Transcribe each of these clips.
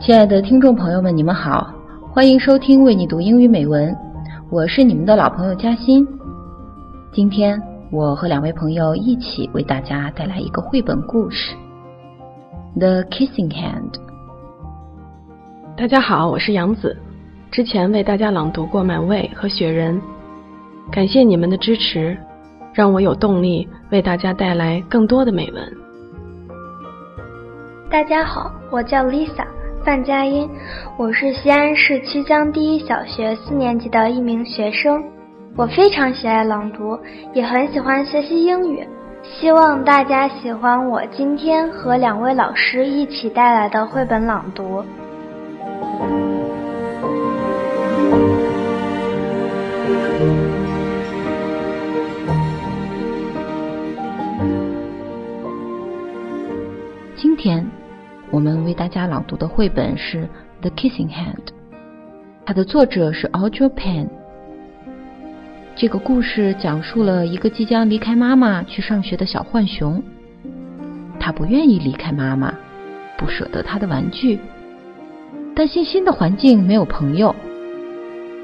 亲爱的听众朋友们，你们好，欢迎收听为你读英语美文，我是你们的老朋友嘉欣。今天我和两位朋友一起为大家带来一个绘本故事《The Kissing Hand》。大家好，我是杨子，之前为大家朗读过《满味》和《雪人》，感谢你们的支持，让我有动力为大家带来更多的美文。大家好，我叫 Lisa 范佳音，我是西安市曲江第一小学四年级的一名学生。我非常喜爱朗读，也很喜欢学习英语。希望大家喜欢我今天和两位老师一起带来的绘本朗读。今天。我们为大家朗读的绘本是《The Kissing Hand》，它的作者是 Audrey Penn。这个故事讲述了一个即将离开妈妈去上学的小浣熊，他不愿意离开妈妈，不舍得他的玩具，担心新的环境没有朋友。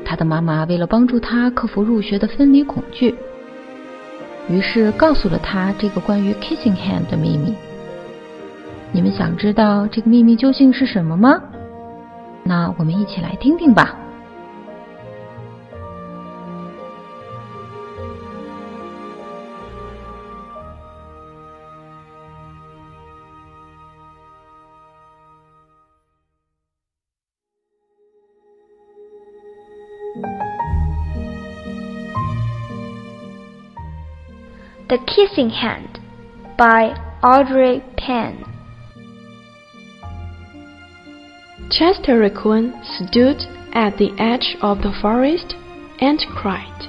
他的妈妈为了帮助他克服入学的分离恐惧，于是告诉了他这个关于 Kissing Hand 的秘密。你们想知道这个秘密究竟是什么吗？那我们一起来听听吧。The Kissing Hand by Audrey Penn Chester Raccoon stood at the edge of the forest and cried.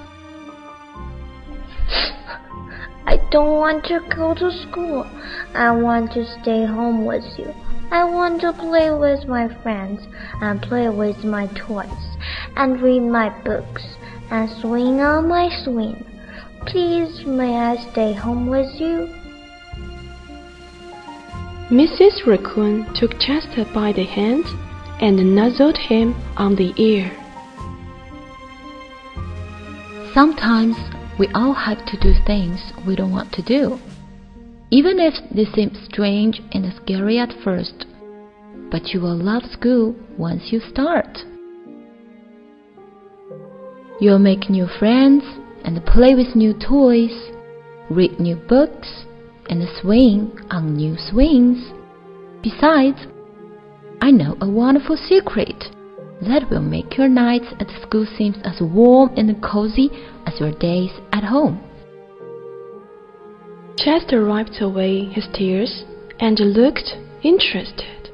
I don't want to go to school. I want to stay home with you. I want to play with my friends and play with my toys and read my books and swing on my swing. Please, may I stay home with you? Mrs. Raccoon took Chester by the hand and nuzzled him on the ear. Sometimes we all have to do things we don't want to do, even if they seem strange and scary at first. But you will love school once you start. You'll make new friends and play with new toys, read new books, and swing on new swings. Besides, I know a wonderful secret that will make your nights at school seem as warm and cozy as your days at home. Chester wiped away his tears and looked interested.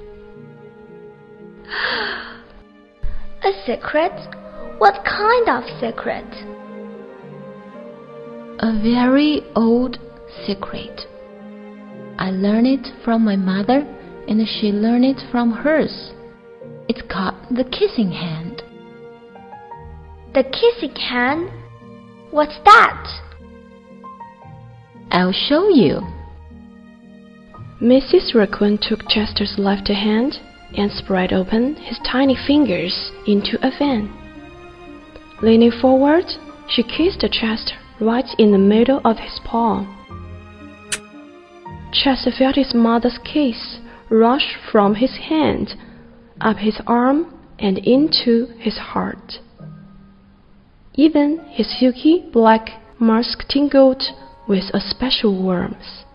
a secret? What kind of secret? A very old secret. I learned it from my mother and she learned it from hers. It's called the kissing hand. The kissing hand? What's that? I'll show you. Mrs. Raccoon took Chester's left hand and spread open his tiny fingers into a fan. Leaning forward, she kissed Chester right in the middle of his palm. Chester felt his mother's kiss rushed from his hand, up his arm, and into his heart. Even his silky black mask tingled with a special warmth.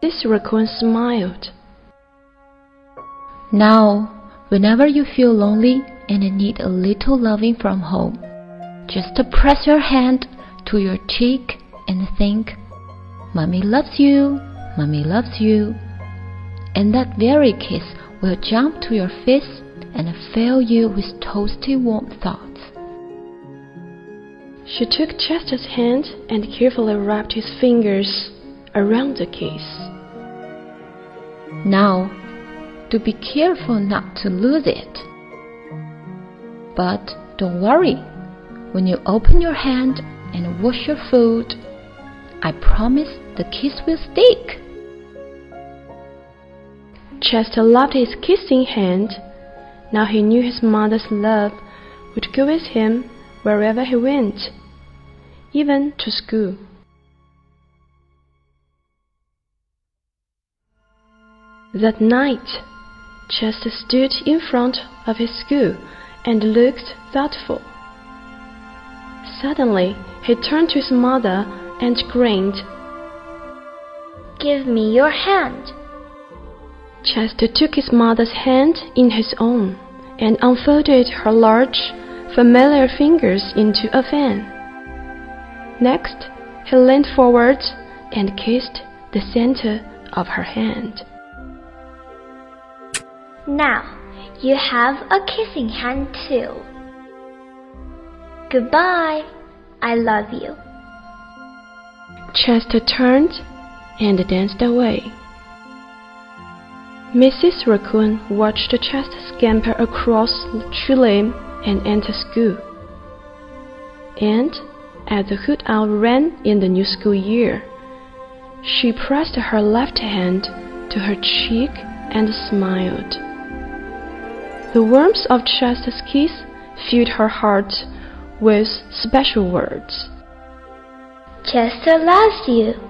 This raccoon smiled. Now, whenever you feel lonely and need a little loving from home, just press your hand to your cheek and think, Mommy loves you, Mommy loves you and that very kiss will jump to your face and fill you with toasty warm thoughts. She took Chester's hand and carefully wrapped his fingers around the kiss. Now, do be careful not to lose it. But don't worry, when you open your hand and wash your food, I promise the kiss will stick. Chester loved his kissing hand. Now he knew his mother's love would go with him wherever he went, even to school. That night, Chester stood in front of his school and looked thoughtful. Suddenly, he turned to his mother and grinned. Give me your hand. Chester took his mother's hand in his own and unfolded her large, familiar fingers into a fan. Next, he leaned forward and kissed the center of her hand. Now, you have a kissing hand too. Goodbye. I love you. Chester turned and danced away. Mrs. Raccoon watched Chester scamper across the tree limb and enter school. And as the hoot owl ran in the new school year, she pressed her left hand to her cheek and smiled. The warmth of Chester's kiss filled her heart with special words. Chester loves you.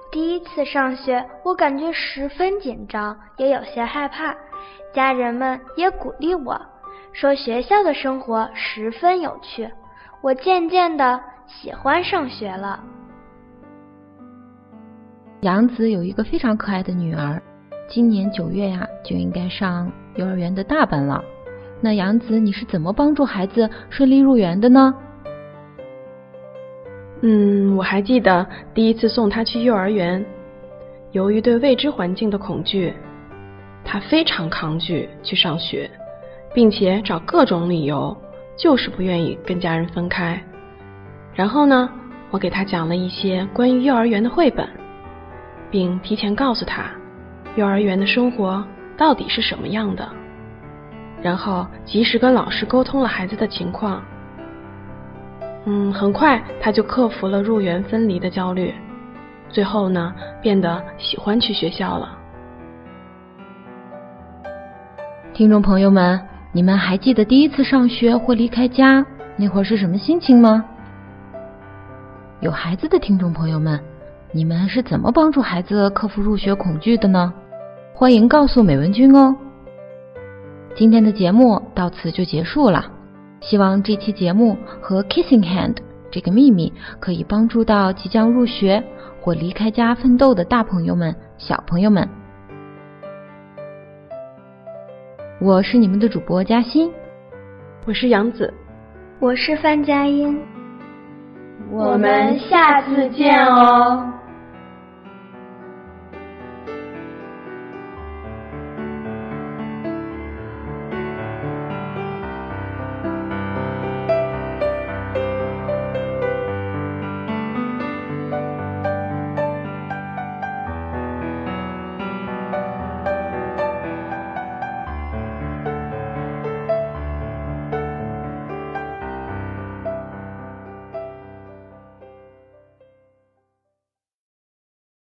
第一次上学，我感觉十分紧张，也有些害怕。家人们也鼓励我说，学校的生活十分有趣。我渐渐的喜欢上学了。杨子有一个非常可爱的女儿，今年九月呀就应该上幼儿园的大班了。那杨子，你是怎么帮助孩子顺利入园的呢？嗯，我还记得第一次送他去幼儿园，由于对未知环境的恐惧，他非常抗拒去上学，并且找各种理由，就是不愿意跟家人分开。然后呢，我给他讲了一些关于幼儿园的绘本，并提前告诉他幼儿园的生活到底是什么样的，然后及时跟老师沟通了孩子的情况。嗯，很快他就克服了入园分离的焦虑，最后呢，变得喜欢去学校了。听众朋友们，你们还记得第一次上学或离开家那会儿是什么心情吗？有孩子的听众朋友们，你们是怎么帮助孩子克服入学恐惧的呢？欢迎告诉美文君哦。今天的节目到此就结束了。希望这期节目和 Kissing Hand 这个秘密可以帮助到即将入学或离开家奋斗的大朋友们、小朋友们。我是你们的主播嘉欣，我是杨子，我是范佳音，我们下次见哦。